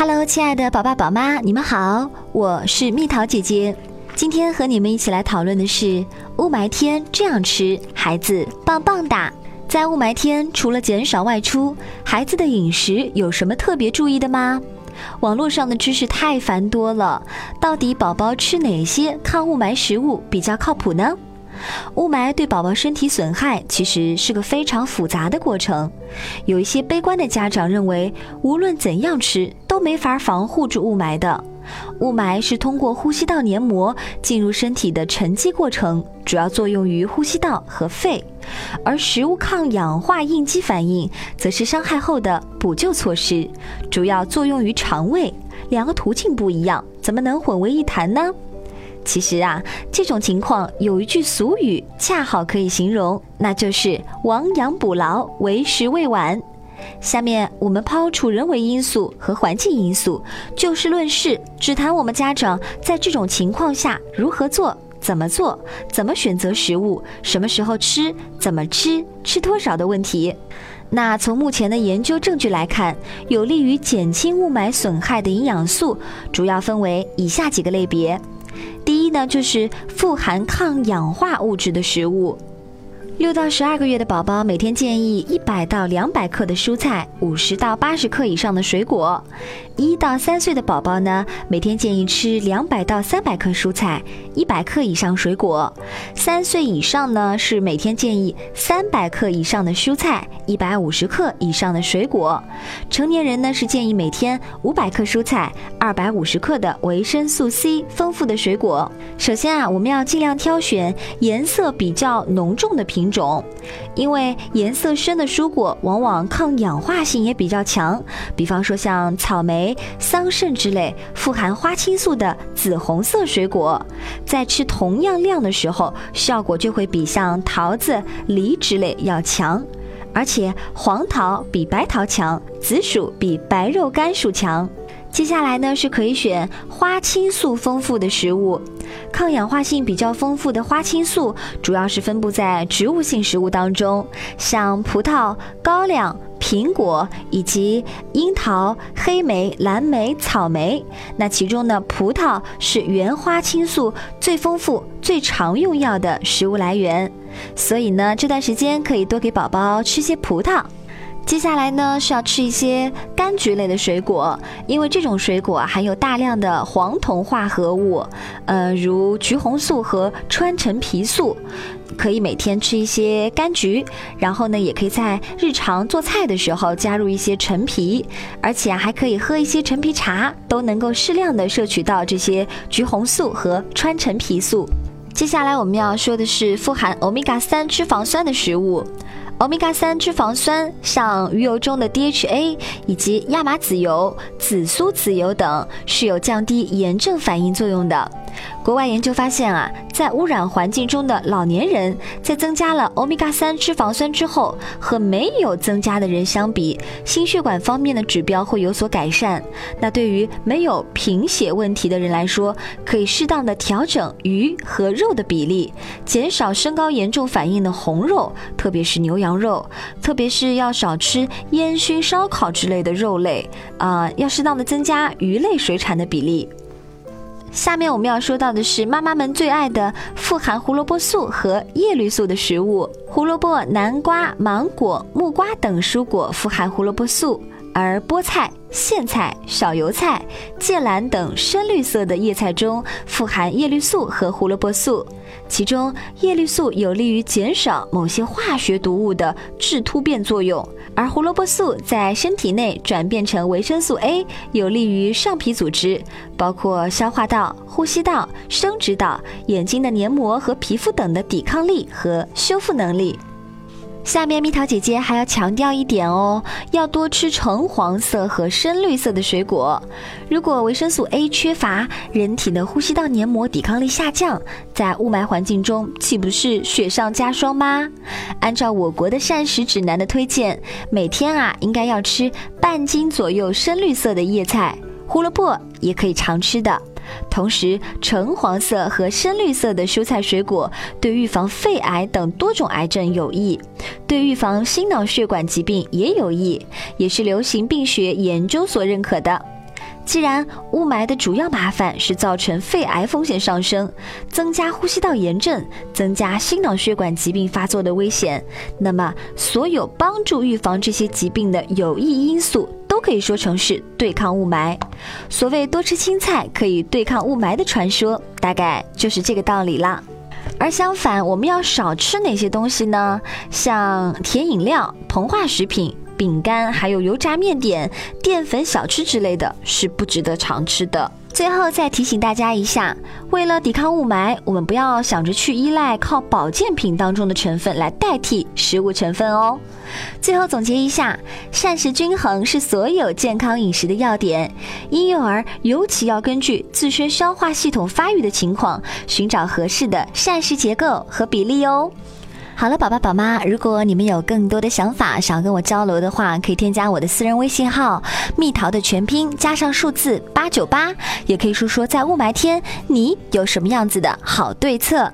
Hello，亲爱的宝爸宝妈，你们好，我是蜜桃姐姐。今天和你们一起来讨论的是雾霾天这样吃，孩子棒棒哒。在雾霾天，除了减少外出，孩子的饮食有什么特别注意的吗？网络上的知识太繁多了，到底宝宝吃哪些抗雾霾食物比较靠谱呢？雾霾对宝宝身体损害其实是个非常复杂的过程。有一些悲观的家长认为，无论怎样吃都没法防护住雾霾的。雾霾是通过呼吸道黏膜进入身体的沉积过程，主要作用于呼吸道和肺；而食物抗氧化应激反应则是伤害后的补救措施，主要作用于肠胃。两个途径不一样，怎么能混为一谈呢？其实啊，这种情况有一句俗语恰好可以形容，那就是“亡羊补牢，为时未晚”。下面我们抛除人为因素和环境因素，就事论事，只谈我们家长在这种情况下如何做、怎么做、怎么选择食物、什么时候吃、怎么吃、吃多少的问题。那从目前的研究证据来看，有利于减轻雾霾损害的营养素，主要分为以下几个类别。第呢，就是富含抗氧化物质的食物。六到十二个月的宝宝每天建议一百到两百克的蔬菜，五十到八十克以上的水果。一到三岁的宝宝呢，每天建议吃两百到三百克蔬菜，一百克以上水果。三岁以上呢，是每天建议三百克以上的蔬菜，一百五十克以上的水果。成年人呢，是建议每天五百克蔬菜，二百五十克的维生素 C 丰富的水果。首先啊，我们要尽量挑选颜色比较浓重的品。种，因为颜色深的蔬果往往抗氧化性也比较强，比方说像草莓、桑葚之类富含花青素的紫红色水果，在吃同样量的时候，效果就会比像桃子、梨之类要强。而且黄桃比白桃强，紫薯比白肉甘薯强。接下来呢，是可以选花青素丰富的食物。抗氧化性比较丰富的花青素，主要是分布在植物性食物当中，像葡萄、高粱、苹果以及樱桃、黑莓、蓝莓、草莓。那其中呢，葡萄是原花青素最丰富、最常用药的食物来源，所以呢，这段时间可以多给宝宝吃些葡萄。接下来呢是要吃一些柑橘类的水果，因为这种水果含有大量的黄酮化合物，呃，如橘红素和川陈皮素，可以每天吃一些柑橘，然后呢，也可以在日常做菜的时候加入一些陈皮，而且还可以喝一些陈皮茶，都能够适量的摄取到这些橘红素和川陈皮素。接下来我们要说的是富含欧米伽三脂肪酸的食物。欧米伽三脂肪酸，像鱼油中的 DHA 以及亚麻籽油、紫苏籽油等，是有降低炎症反应作用的。国外研究发现啊，在污染环境中的老年人，在增加了欧米伽三脂肪酸之后，和没有增加的人相比，心血管方面的指标会有所改善。那对于没有贫血问题的人来说，可以适当的调整鱼和肉的比例，减少升高严重反应的红肉，特别是牛羊肉，特别是要少吃烟熏烧烤之类的肉类啊，要适当的增加鱼类水产的比例。下面我们要说到的是妈妈们最爱的富含胡萝卜素和叶绿素的食物。胡萝卜、南瓜、芒果、木瓜等蔬果富含胡萝卜素，而菠菜、苋菜、小油菜、芥蓝等深绿色的叶菜中富含叶绿素和胡萝卜素。其中，叶绿素有利于减少某些化学毒物的致突变作用，而胡萝卜素在身体内转变成维生素 A，有利于上皮组织，包括消化道、呼吸道、生殖道、眼睛的黏膜和皮肤等的抵抗力和修复能力。下面蜜桃姐姐还要强调一点哦，要多吃橙黄色和深绿色的水果。如果维生素 A 缺乏，人体的呼吸道黏膜抵抗力下降，在雾霾环境中岂不是雪上加霜吗？按照我国的膳食指南的推荐，每天啊应该要吃半斤左右深绿色的叶菜，胡萝卜也可以常吃的。同时，橙黄色和深绿色的蔬菜水果对预防肺癌等多种癌症有益，对预防心脑血管疾病也有益，也是流行病学研究所认可的。既然雾霾的主要麻烦是造成肺癌风险上升，增加呼吸道炎症，增加心脑血管疾病发作的危险，那么所有帮助预防这些疾病的有益因素，可以说成是对抗雾霾。所谓多吃青菜可以对抗雾霾的传说，大概就是这个道理啦。而相反，我们要少吃哪些东西呢？像甜饮料、膨化食品。饼干，还有油炸面点、淀粉小吃之类的是不值得常吃的。最后再提醒大家一下，为了抵抗雾霾，我们不要想着去依赖靠保健品当中的成分来代替食物成分哦。最后总结一下，膳食均衡是所有健康饮食的要点。婴幼儿尤其要根据自身消化系统发育的情况，寻找合适的膳食结构和比例哦。好了，宝爸宝妈，如果你们有更多的想法想要跟我交流的话，可以添加我的私人微信号“蜜桃”的全拼加上数字八九八，也可以说说在雾霾天你有什么样子的好对策。